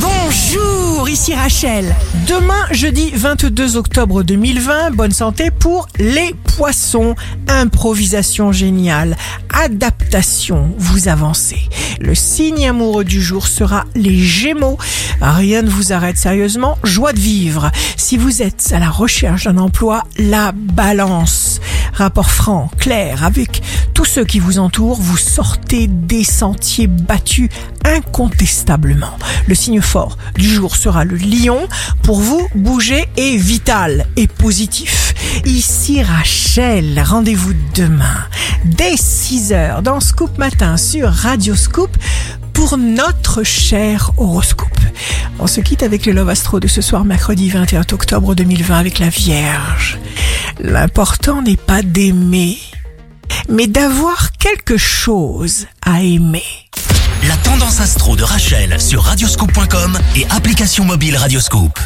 Bonjour, ici Rachel. Demain, jeudi 22 octobre 2020, bonne santé pour les poissons. Improvisation géniale, adaptation, vous avancez. Le signe amoureux du jour sera les Gémeaux. Rien ne vous arrête sérieusement, joie de vivre. Si vous êtes à la recherche d'un emploi, la balance. Rapport franc, clair, avec tous ceux qui vous entourent, vous sortez des sentiers battus incontestablement. Le signe fort du jour sera le lion. Pour vous, bouger est vital et positif. Ici Rachel, rendez-vous demain dès 6h dans Scoop Matin sur Radio Scoop pour notre cher horoscope. On se quitte avec le Love Astro de ce soir mercredi 21 octobre 2020 avec la Vierge. L'important n'est pas d'aimer, mais d'avoir quelque chose à aimer. La tendance astro de Rachel sur radioscope.com et application mobile Radioscope.